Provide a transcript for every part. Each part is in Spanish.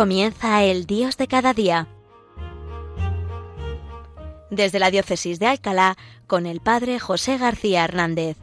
Comienza el Dios de cada día. Desde la Diócesis de Alcalá, con el Padre José García Hernández.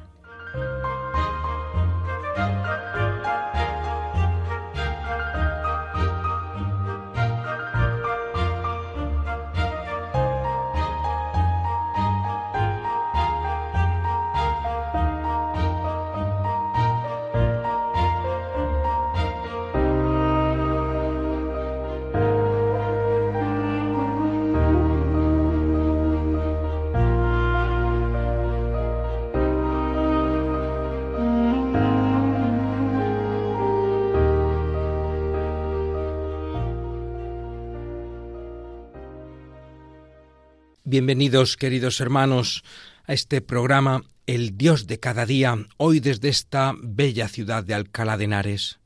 Bienvenidos, queridos hermanos, a este programa El Dios de cada día, hoy desde esta bella ciudad de Alcalá de Henares.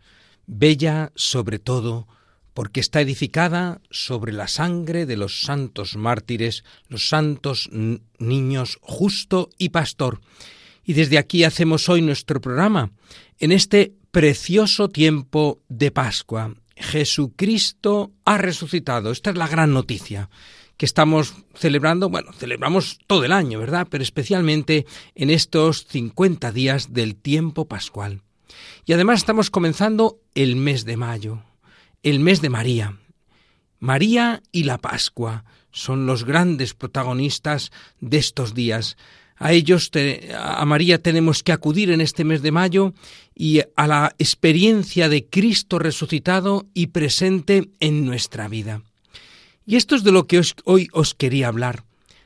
Bella sobre todo porque está edificada sobre la sangre de los santos mártires, los santos niños justo y pastor. Y desde aquí hacemos hoy nuestro programa, en este precioso tiempo de Pascua. Jesucristo ha resucitado. Esta es la gran noticia que estamos celebrando, bueno, celebramos todo el año, ¿verdad? Pero especialmente en estos 50 días del tiempo pascual. Y además estamos comenzando el mes de mayo, el mes de María. María y la Pascua son los grandes protagonistas de estos días. A ellos, a María tenemos que acudir en este mes de mayo y a la experiencia de Cristo resucitado y presente en nuestra vida. Y esto es de lo que hoy os quería hablar,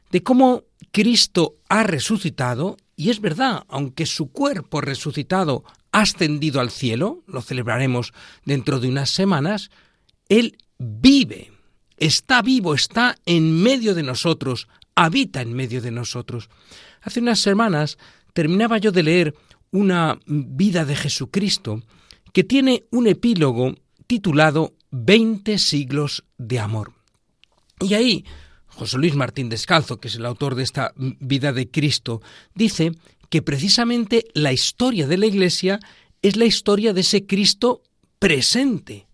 de cómo Cristo ha resucitado, y es verdad, aunque su cuerpo resucitado ha ascendido al cielo, lo celebraremos dentro de unas semanas, Él vive, está vivo, está en medio de nosotros, habita en medio de nosotros. Hace unas semanas terminaba yo de leer una vida de Jesucristo que tiene un epílogo titulado Veinte siglos de amor. Y ahí, José Luis Martín Descalzo, que es el autor de esta vida de Cristo, dice que precisamente la historia de la Iglesia es la historia de ese Cristo presente,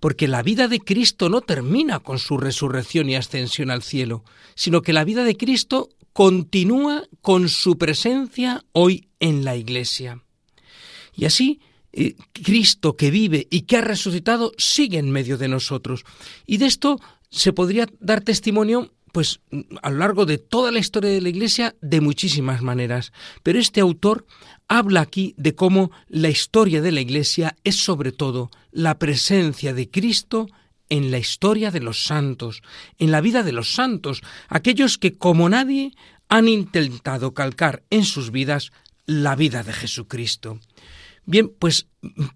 porque la vida de Cristo no termina con su resurrección y ascensión al cielo, sino que la vida de Cristo continúa con su presencia hoy en la Iglesia. Y así, Cristo que vive y que ha resucitado sigue en medio de nosotros. Y de esto se podría dar testimonio pues a lo largo de toda la historia de la Iglesia de muchísimas maneras, pero este autor habla aquí de cómo la historia de la Iglesia es sobre todo la presencia de Cristo en la historia de los santos, en la vida de los santos, aquellos que como nadie han intentado calcar en sus vidas la vida de Jesucristo. Bien, pues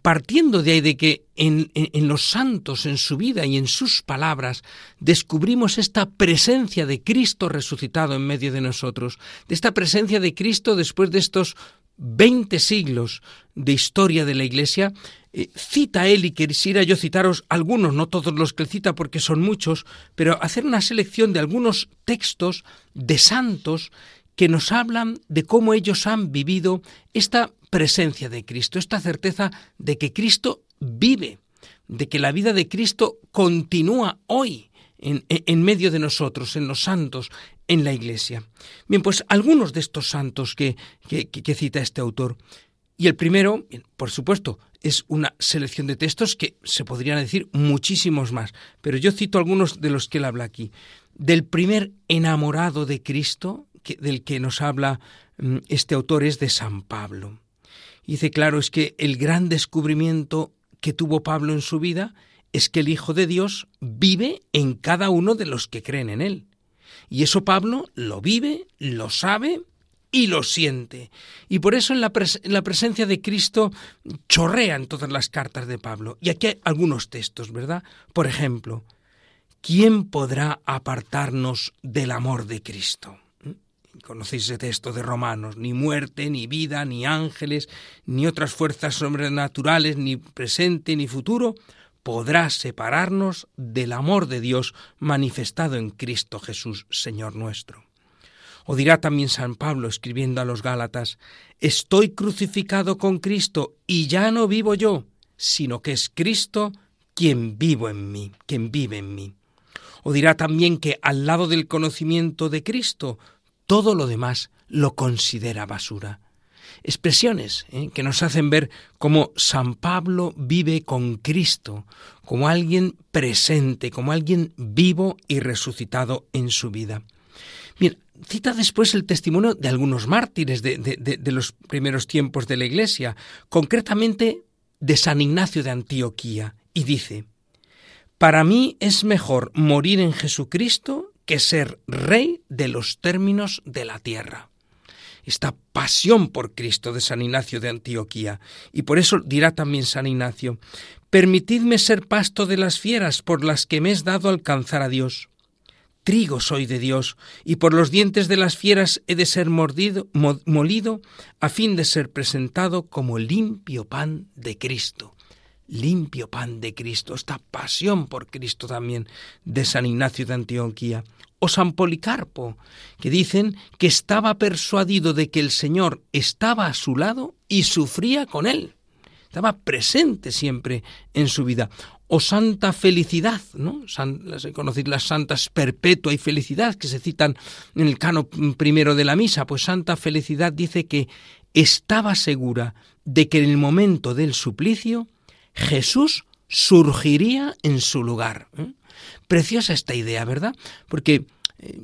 partiendo de ahí de que en, los santos, en su vida y en sus palabras, descubrimos esta presencia de Cristo resucitado en medio de nosotros, de esta presencia de Cristo después de estos veinte siglos de historia de la Iglesia, eh, cita él y quisiera yo citaros algunos, no todos los que cita porque son muchos, pero hacer una selección de algunos textos de santos que nos hablan de cómo ellos han vivido esta presencia de Cristo, esta certeza de que Cristo vive, de que la vida de Cristo continúa hoy en, medio de nosotros, en los santos, en la Iglesia. Bien, pues algunos de estos santos que, que cita este autor. Y el primero, por supuesto, es una selección de textos que se podrían decir muchísimos más, pero yo cito algunos de los que él habla aquí. Del primer enamorado de Cristo, del que nos habla mm, este autor, es de San Pablo dice, claro, es que el gran descubrimiento que tuvo Pablo en su vida es que el Hijo de Dios vive en cada uno de los que creen en Él. Y eso Pablo lo vive, lo sabe y lo siente. Y por eso en la, en la, presencia de Cristo chorrean todas las cartas de Pablo. Y aquí hay algunos textos, ¿verdad? Por ejemplo, ¿quién podrá apartarnos del amor de Cristo? Conocéis ese texto de Romanos, ni muerte, ni vida, ni ángeles, ni otras fuerzas sobrenaturales, ni presente, ni futuro, podrá separarnos del amor de Dios manifestado en Cristo Jesús, Señor nuestro. O dirá también San Pablo escribiendo a los Gálatas, Estoy crucificado con Cristo y ya no vivo yo, sino que es Cristo quien vivo en mí, quien vive en mí. O dirá también que al lado del conocimiento de Cristo, todo lo demás lo considera basura. Expresiones ¿eh? que nos hacen ver cómo San Pablo vive con Cristo, como alguien presente, como alguien vivo y resucitado en su vida. Bien, cita después el testimonio de algunos mártires de, de, los primeros tiempos de la Iglesia, concretamente de San Ignacio de Antioquía, y dice, Para mí es mejor morir en Jesucristo que ser rey de los términos de la tierra. Esta pasión por Cristo de San Ignacio de Antioquía. Y por eso dirá también San Ignacio, Permitidme ser pasto de las fieras por las que me es dado alcanzar a Dios. Trigo soy de Dios, y por los dientes de las fieras he de ser mordido, molido, a fin de ser presentado como limpio pan de Cristo. Limpio pan de Cristo, esta pasión por Cristo también de San Ignacio de Antioquía o San Policarpo, que dicen que estaba persuadido de que el Señor estaba a su lado y sufría con él. Estaba presente siempre en su vida. O Santa Felicidad, ¿no? conocéis las Santas Perpetua y Felicidad que se citan en el cano primero de la misa. Pues Santa Felicidad dice que estaba segura de que en el momento del suplicio Jesús surgiría en su lugar. ¿eh? Preciosa esta idea, ¿verdad? Porque eh,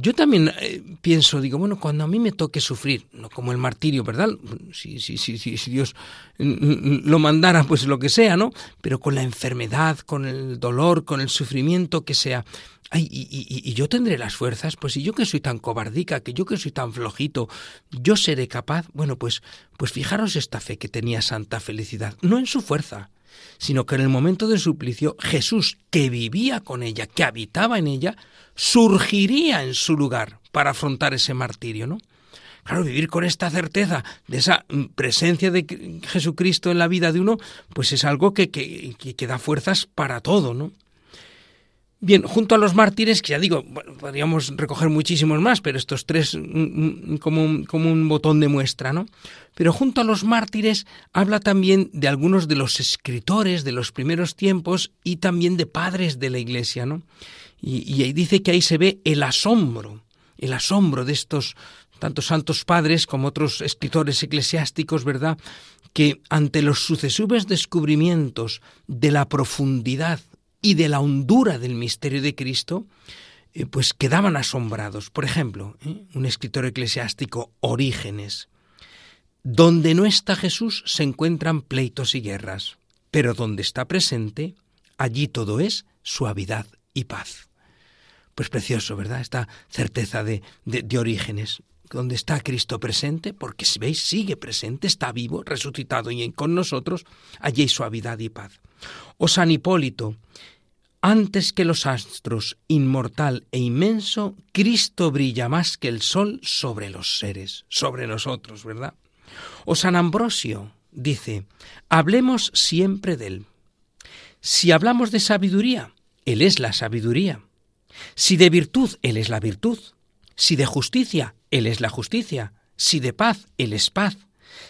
yo también eh, pienso, digo, bueno, cuando a mí me toque sufrir, no como el martirio, ¿verdad? Si, si, si, si, Dios lo mandara, pues lo que sea, ¿no? Pero con la enfermedad, con el dolor, con el sufrimiento que sea. Ay, y, y, y yo tendré las fuerzas, pues si yo que soy tan cobardica, que yo que soy tan flojito, yo seré capaz. Bueno, pues, pues fijaros esta fe que tenía Santa Felicidad, no en su fuerza, sino que en el momento del suplicio Jesús, que vivía con ella, que habitaba en ella, surgiría en su lugar para afrontar ese martirio, ¿no? Claro, vivir con esta certeza de esa mm, presencia de Jesucristo en la vida de uno, pues es algo que, que, que da fuerzas para todo, ¿no? Bien, junto a los mártires, que ya digo, podríamos recoger muchísimos más, pero estos tres mm, mm, como como un botón de muestra, ¿no? Pero junto a los mártires habla también de algunos de los escritores de los primeros tiempos y también de padres de la Iglesia, ¿no? Y, y dice que ahí se ve el asombro, el asombro de estos tantos santos padres como otros escritores eclesiásticos, ¿verdad? Que ante los sucesivos descubrimientos de la profundidad y de la hondura del misterio de Cristo, eh, pues quedaban asombrados. Por ejemplo, ¿eh? un escritor eclesiástico, Orígenes, donde no está Jesús se encuentran pleitos y guerras, pero donde está presente, allí todo es suavidad y paz. Pues precioso, ¿verdad? Esta certeza de, Orígenes donde está Cristo presente, porque si veis, sigue presente, está vivo, resucitado y con nosotros, allí hay suavidad y paz. O San Hipólito, antes que los astros, inmortal e inmenso, Cristo brilla más que el sol sobre los seres, sobre nosotros, ¿verdad? O San Ambrosio dice, hablemos siempre de Él. Si hablamos de sabiduría, Él es la sabiduría. Si de virtud, Él es la virtud. Si de justicia, Él es la justicia. Si de paz, Él es paz.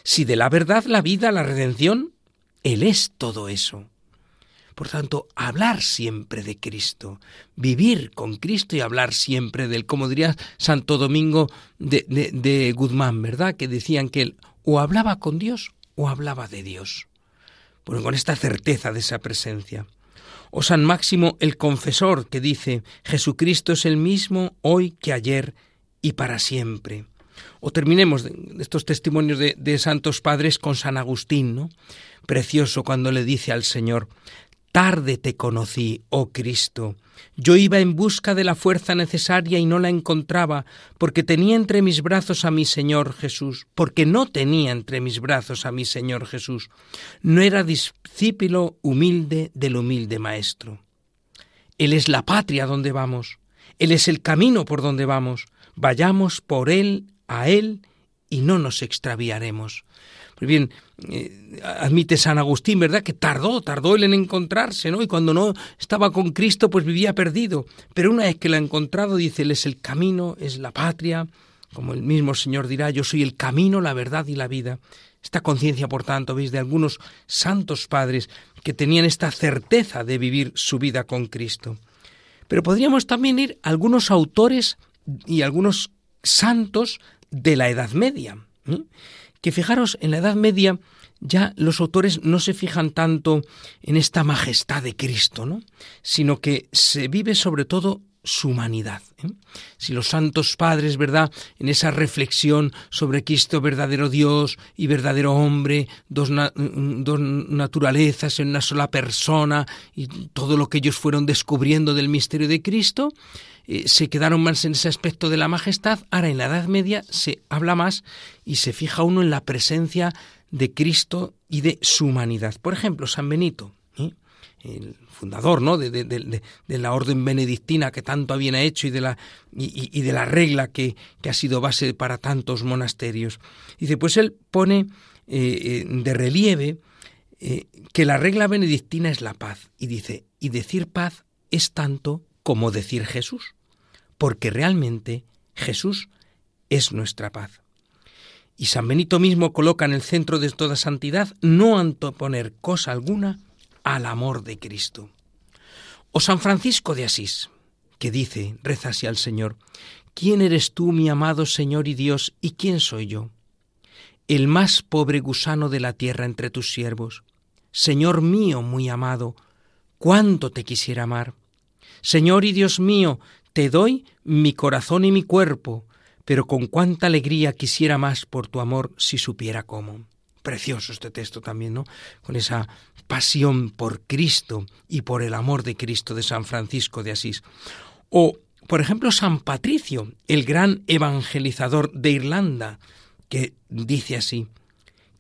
Si de la verdad, la vida, la redención, Él es todo eso. Por tanto, hablar siempre de Cristo, vivir con Cristo y hablar siempre de Él, como diría Santo Domingo de, de, Guzmán, ¿verdad? Que decían que él o hablaba con Dios o hablaba de Dios. Bueno, con esta certeza de esa presencia. O San Máximo el Confesor, que dice, Jesucristo es el mismo hoy que ayer y para siempre. O terminemos estos testimonios de, de, santos padres con San Agustín, ¿no? Precioso cuando le dice al Señor, Tarde te conocí, oh Cristo. Yo iba en busca de la fuerza necesaria y no la encontraba, porque tenía entre mis brazos a mi Señor Jesús, porque no tenía entre mis brazos a mi Señor Jesús. No era discípulo humilde del humilde Maestro. Él es la patria donde vamos, Él es el camino por donde vamos. Vayamos por Él, a Él, y no nos extraviaremos. Bien, eh, admite San Agustín, ¿verdad? Que tardó, tardó él en encontrarse, ¿no? Y cuando no estaba con Cristo, pues vivía perdido. Pero una vez que lo ha encontrado, dice, Él es el camino, es la patria, como el mismo Señor dirá, yo soy el camino, la verdad y la vida. esta conciencia, por tanto, veis, de algunos santos padres que tenían esta certeza de vivir su vida con Cristo. Pero podríamos también ir a algunos autores y algunos santos de la Edad Media. Que fijaros, en la Edad Media ya los autores no se fijan tanto en esta majestad de Cristo, ¿no? sino que se vive sobre todo su humanidad. ¿eh? Si los santos padres, ¿verdad?, en esa reflexión sobre Cristo verdadero Dios y verdadero hombre, dos, dos, naturalezas en una sola persona, y todo lo que ellos fueron descubriendo del misterio de Cristo, eh, se quedaron más en ese aspecto de la majestad. Ahora en la Edad Media se habla más y se fija uno en la presencia de Cristo y de su humanidad. Por ejemplo, San Benito, ¿eh? el fundador ¿no? De, la orden benedictina que tanto había hecho y de la, y, de la regla que, que, ha sido base para tantos monasterios. Dice, pues él pone eh, de relieve que la regla benedictina es la paz. Y dice, y decir paz es tanto como decir Jesús, porque realmente Jesús es nuestra paz. Y San Benito mismo coloca en el centro de toda santidad no anteponer cosa alguna al amor de Cristo. O San Francisco de Asís, que dice, reza así al Señor, ¿quién eres tú, mi amado Señor y Dios, y quién soy yo? El más pobre gusano de la tierra entre tus siervos. Señor mío muy amado, cuánto te quisiera amar. Señor y Dios mío, te doy mi corazón y mi cuerpo, pero con cuánta alegría quisiera más por tu amor si supiera cómo. Precioso este texto también, ¿no? Con esa pasión por Cristo y por el amor de Cristo de San Francisco de Asís. O, por ejemplo, San Patricio, el gran evangelizador de Irlanda, que dice así,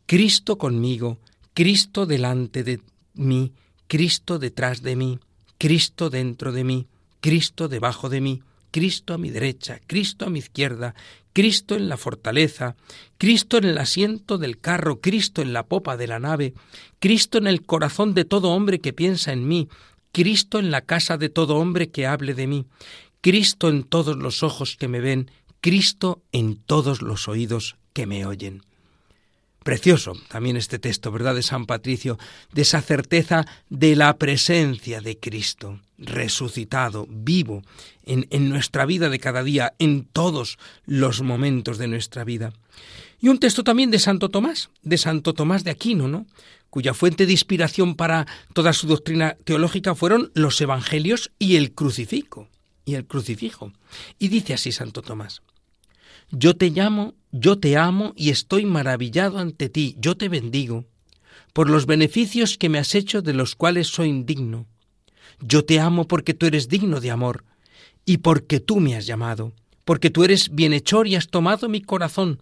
Cristo conmigo, Cristo delante de mí, Cristo detrás de mí, Cristo dentro de mí, Cristo debajo de mí, Cristo a mi derecha, Cristo a mi izquierda, Cristo en la fortaleza, Cristo en el asiento del carro, Cristo en la popa de la nave, Cristo en el corazón de todo hombre que piensa en mí, Cristo en la casa de todo hombre que hable de mí, Cristo en todos los ojos que me ven, Cristo en todos los oídos que me oyen. Precioso también este texto, ¿verdad?, de San Patricio, de esa certeza de la presencia de Cristo, resucitado, vivo, en, nuestra vida de cada día, en todos los momentos de nuestra vida. Y un texto también de Santo Tomás, de Santo Tomás de Aquino, ¿no?, cuya fuente de inspiración para toda su doctrina teológica fueron los evangelios y el crucifijo, y el crucifijo. Y dice así Santo Tomás, yo te llamo, yo te amo y estoy maravillado ante ti, yo te bendigo, por los beneficios que me has hecho de los cuales soy indigno. Yo te amo porque tú eres digno de amor, y porque tú me has llamado, porque tú eres bienhechor y has tomado mi corazón,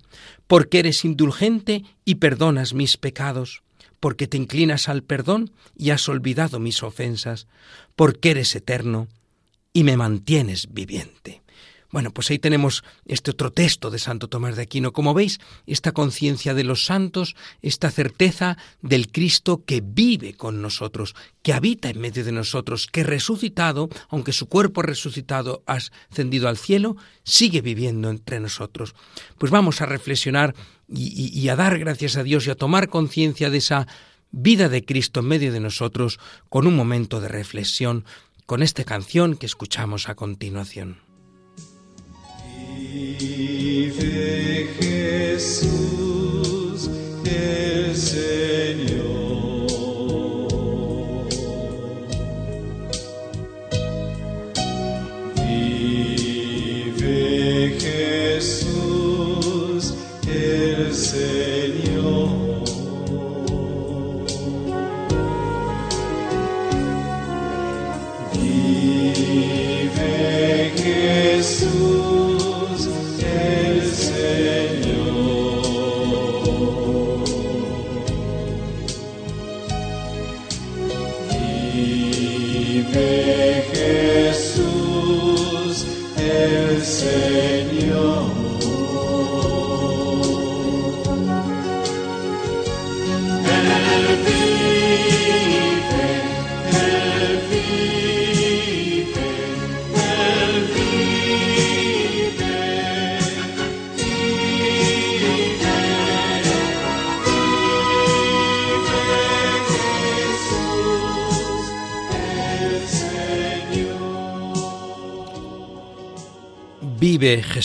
porque eres indulgente y perdonas mis pecados, porque te inclinas al perdón y has olvidado mis ofensas, porque eres eterno y me mantienes viviente. Bueno, pues ahí tenemos este otro texto de Santo Tomás de Aquino. Como veis, esta conciencia de los santos, esta certeza del Cristo que vive con nosotros, que habita en medio de nosotros, que resucitado, aunque su cuerpo resucitado ha ascendido al cielo, sigue viviendo entre nosotros. Pues vamos a reflexionar y, y a dar gracias a Dios y a tomar conciencia de esa vida de Cristo en medio de nosotros con un momento de reflexión, con esta canción que escuchamos a continuación. Vive Jesús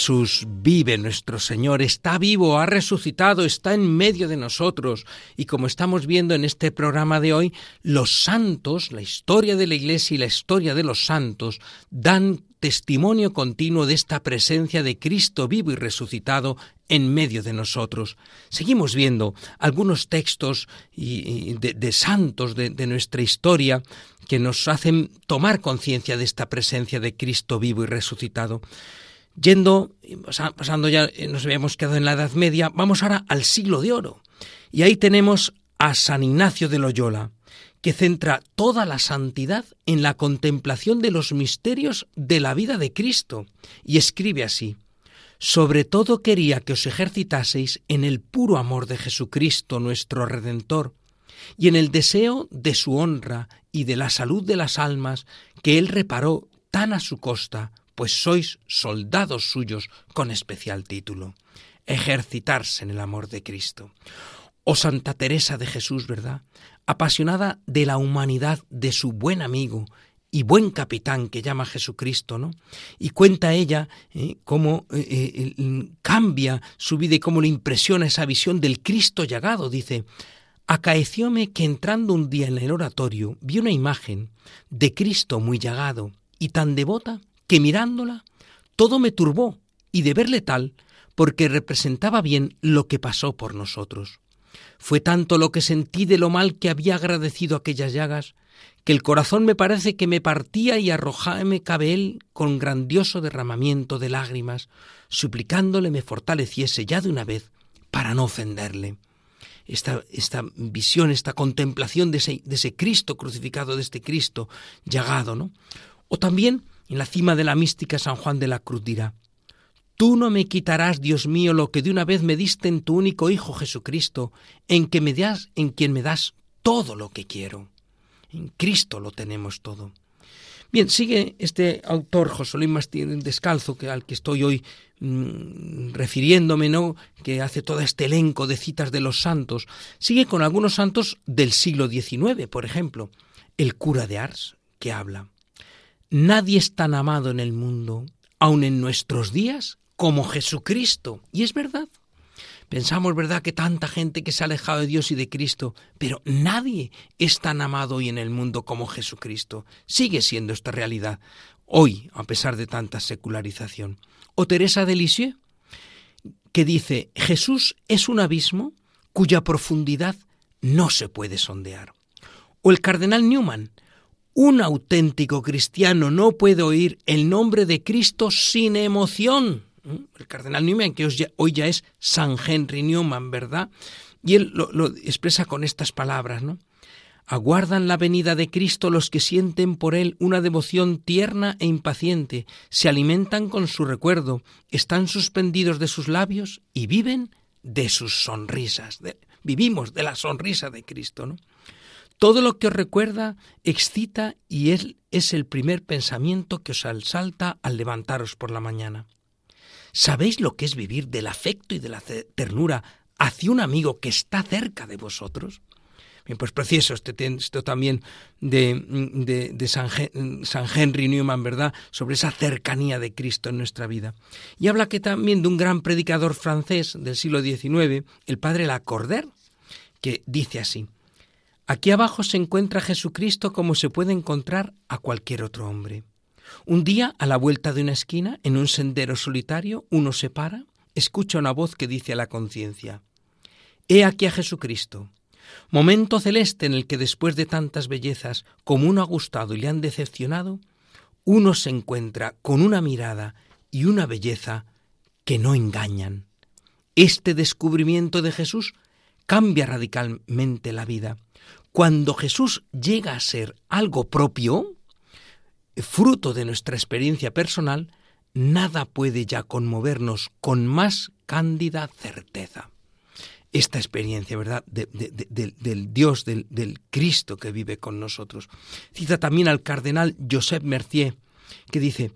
Jesús, vive nuestro Señor, está vivo, ha resucitado, está en medio de nosotros. Y como estamos viendo en este programa de hoy, los santos, la historia de la Iglesia y la historia de los santos dan testimonio continuo de esta presencia de Cristo vivo y resucitado en medio de nosotros. Seguimos viendo algunos textos de, santos de, de nuestra historia que nos hacen tomar conciencia de esta presencia de Cristo vivo y resucitado. Yendo, pasando ya, eh, nos habíamos quedado en la Edad Media, vamos ahora al siglo de oro. Y ahí tenemos a San Ignacio de Loyola, que centra toda la santidad en la contemplación de los misterios de la vida de Cristo. Y escribe así, sobre todo quería que os ejercitaseis en el puro amor de Jesucristo nuestro Redentor, y en el deseo de su honra y de la salud de las almas que Él reparó tan a su costa pues sois soldados suyos con especial título. Ejercitarse en el amor de Cristo. O Santa Teresa de Jesús, ¿verdad? Apasionada de la humanidad de su buen amigo y buen capitán que llama Jesucristo, ¿no? Y cuenta ella eh, cómo eh, eh, cambia su vida y cómo le impresiona esa visión del Cristo llagado. Dice, acaecióme que entrando un día en el oratorio vi una imagen de Cristo muy llagado y tan devota que mirándola todo me turbó y de verle tal, porque representaba bien lo que pasó por nosotros. Fue tanto lo que sentí de lo mal que había agradecido aquellas llagas, que el corazón me parece que me partía y arrojáme cabe él con grandioso derramamiento de lágrimas, suplicándole me fortaleciese ya de una vez para no ofenderle. Esta, esta visión, esta contemplación de ese, de ese Cristo crucificado, de este Cristo llagado, ¿no? O también en la cima de la mística San Juan de la Cruz dirá, Tú no me quitarás, Dios mío, lo que de una vez me diste en tu único Hijo Jesucristo, en que me das, en quien me das todo lo que quiero. En Cristo lo tenemos todo. Bien, sigue este autor, José Luis Mastín Descalzo, al que estoy hoy mm, refiriéndome, que hace todo este elenco de citas de los santos, sigue con algunos santos del siglo XIX, por ejemplo, el cura de Ars, que habla. Nadie es tan amado en el mundo, aun en nuestros días, como Jesucristo. Y es verdad. Pensamos, ¿verdad?, que tanta gente que se ha alejado de Dios y de Cristo, pero nadie es tan amado hoy en el mundo como Jesucristo. Sigue siendo esta realidad hoy, a pesar de tanta secularización. O Teresa de Lisieux, que dice, Jesús es un abismo cuya profundidad no se puede sondear. O el cardenal Newman, un auténtico cristiano no puede oír el nombre de Cristo sin emoción. ¿Mm? El cardenal Newman, que hoy ya es San Henry Newman, ¿verdad? Y él lo, lo expresa con estas palabras, ¿no? Aguardan la venida de Cristo los que sienten por Él una devoción tierna e impaciente, se alimentan con su recuerdo, están suspendidos de sus labios y viven de sus sonrisas. vivimos de la sonrisa de Cristo, ¿no? Todo lo que os recuerda excita y es, es el primer pensamiento que os asalta al levantaros por la mañana. ¿Sabéis lo que es vivir del afecto y de la ternura hacia un amigo que está cerca de vosotros? Bien, pues precioso este texto también de, de, de San, San, Henry Newman, ¿verdad?, sobre esa cercanía de Cristo en nuestra vida. Y habla que también de un gran predicador francés del siglo XIX, el padre Lacordaire, que dice así, Aquí abajo se encuentra Jesucristo como se puede encontrar a cualquier otro hombre. Un día, a la vuelta de una esquina, en un sendero solitario, uno se para, escucha una voz que dice a la conciencia, He aquí a Jesucristo. Momento celeste en el que después de tantas bellezas, como uno ha gustado y le han decepcionado, uno se encuentra con una mirada y una belleza que no engañan. Este descubrimiento de Jesús cambia radicalmente la vida cuando Jesús llega a ser algo propio, fruto de nuestra experiencia personal, nada puede ya conmovernos con más cándida certeza. Esta experiencia, ¿verdad?, del Dios, del, del Cristo que vive con nosotros. Cita también al cardenal Joseph Mercier, que dice,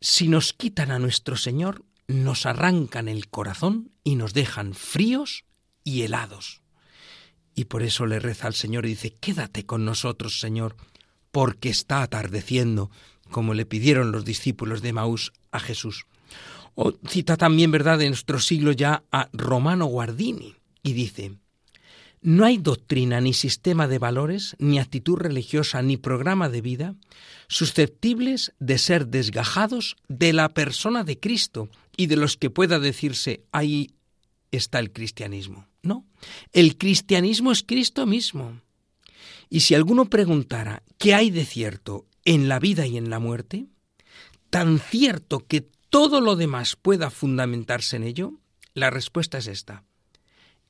si nos quitan a nuestro Señor, nos arrancan el corazón y nos dejan fríos y helados. Y por eso le reza al Señor y dice, quédate con nosotros, Señor, porque está atardeciendo, como le pidieron los discípulos de Maús a Jesús. O cita también, ¿verdad?, de nuestro siglo ya a Romano Guardini y dice, no hay doctrina ni sistema de valores, ni actitud religiosa, ni programa de vida susceptibles de ser desgajados de la persona de Cristo y de los que pueda decirse ahí está el cristianismo. No, el cristianismo es Cristo mismo. Y si alguno preguntara qué hay de cierto en la vida y en la muerte, tan cierto que todo lo demás pueda fundamentarse en ello, la respuesta es esta.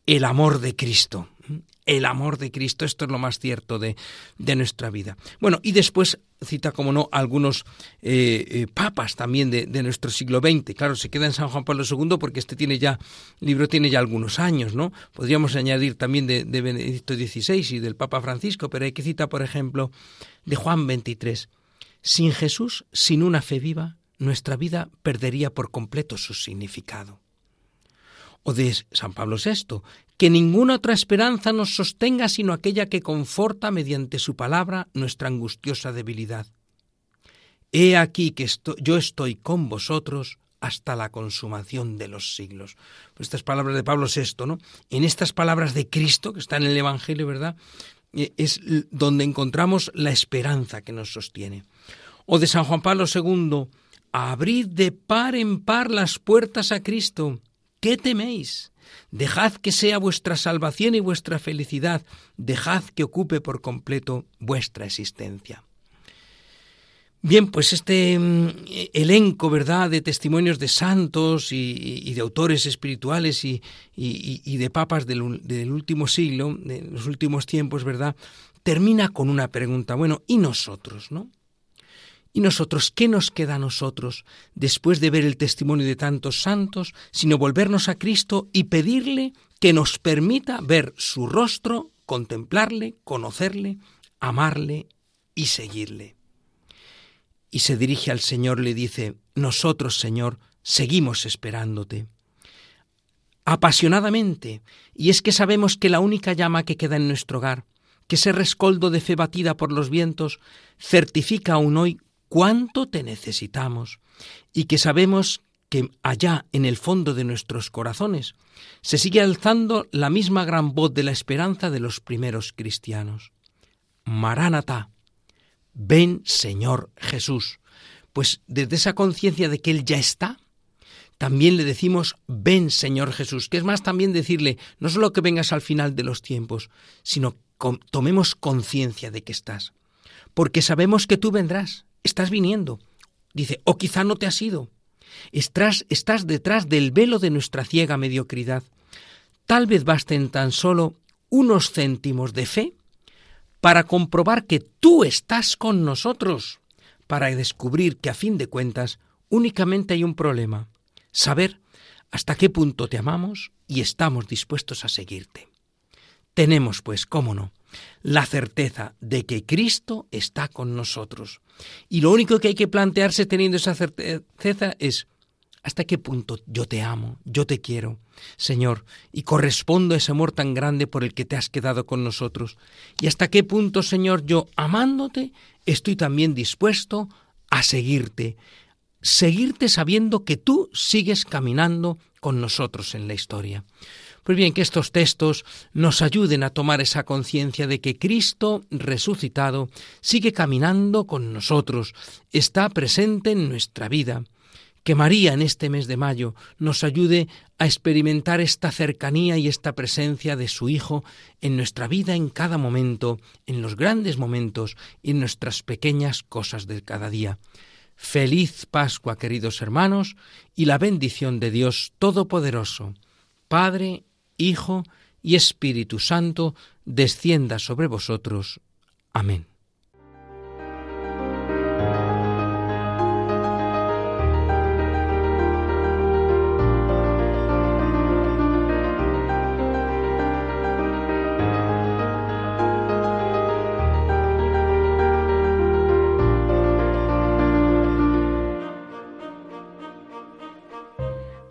El amor de Cristo el amor de Cristo. Esto es lo más cierto de, de nuestra vida. Bueno, y después cita, como no, algunos eh, eh, papas también de, de, nuestro siglo XX. Claro, se queda en San Juan Pablo II porque este tiene ya, libro tiene ya algunos años, ¿no? Podríamos añadir también de, Benedicto XVI y del Papa Francisco, pero hay que citar, por ejemplo, de Juan XXIII. Sin Jesús, sin una fe viva, nuestra vida perdería por completo su significado o de San Pablo VI, que ninguna otra esperanza nos sostenga sino aquella que conforta mediante su palabra nuestra angustiosa debilidad. He aquí que yo estoy con vosotros hasta la consumación de los siglos. Pues estas palabras de Pablo VI, ¿no? En estas palabras de Cristo, que están en el Evangelio, ¿verdad? Eh, es donde encontramos la esperanza que nos sostiene. O de San Juan Pablo II, abrid de par en par las puertas a Cristo ¿Qué teméis? Dejad que sea vuestra salvación y vuestra felicidad, dejad que ocupe por completo vuestra existencia. Bien, pues este mm, elenco, ¿verdad?, de testimonios de santos y, de autores espirituales y, de papas del, del, último siglo, de los últimos tiempos, ¿verdad?, termina con una pregunta. Bueno, ¿y nosotros, no? ¿Y nosotros qué nos queda a nosotros después de ver el testimonio de tantos santos, sino volvernos a Cristo y pedirle que nos permita ver su rostro, contemplarle, conocerle, amarle y seguirle? Y se dirige al Señor, le dice, nosotros, Señor, seguimos esperándote. Apasionadamente, y es que sabemos que la única llama que queda en nuestro hogar, que ese rescoldo de fe batida por los vientos, certifica aún hoy cuánto te necesitamos y que sabemos que allá en el fondo de nuestros corazones se sigue alzando la misma gran voz de la esperanza de los primeros cristianos. Maránata, ven Señor Jesús. Pues desde esa conciencia de que Él ya está, también le decimos, ven Señor Jesús, que es más también decirle, no solo que vengas al final de los tiempos, sino tomemos conciencia de que estás, porque sabemos que tú vendrás, estás viniendo. Dice, o quizá no te has ido. Estás, estás detrás del velo de nuestra ciega mediocridad. Tal vez basten tan solo unos céntimos de fe para comprobar que tú estás con nosotros, para descubrir que a fin de cuentas únicamente hay un problema, saber hasta qué punto te amamos y estamos dispuestos a seguirte. Tenemos, pues, cómo no, la certeza de que Cristo está con nosotros. Y lo único que hay que plantearse teniendo esa certeza es, ¿hasta qué punto yo te amo, yo te quiero, Señor, y correspondo a ese amor tan grande por el que te has quedado con nosotros? ¿Y hasta qué punto, Señor, yo, amándote, estoy también dispuesto a seguirte? Seguirte sabiendo que tú sigues caminando con nosotros en la historia. Pues bien, que estos textos nos ayuden a tomar esa conciencia de que Cristo resucitado sigue caminando con nosotros, está presente en nuestra vida. Que María en este mes de mayo nos ayude a experimentar esta cercanía y esta presencia de su Hijo en nuestra vida en cada momento, en los grandes momentos y en nuestras pequeñas cosas de cada día. Feliz Pascua, queridos hermanos, y la bendición de Dios Todopoderoso, Padre, Hijo y Espíritu Santo, descienda sobre vosotros. Amén.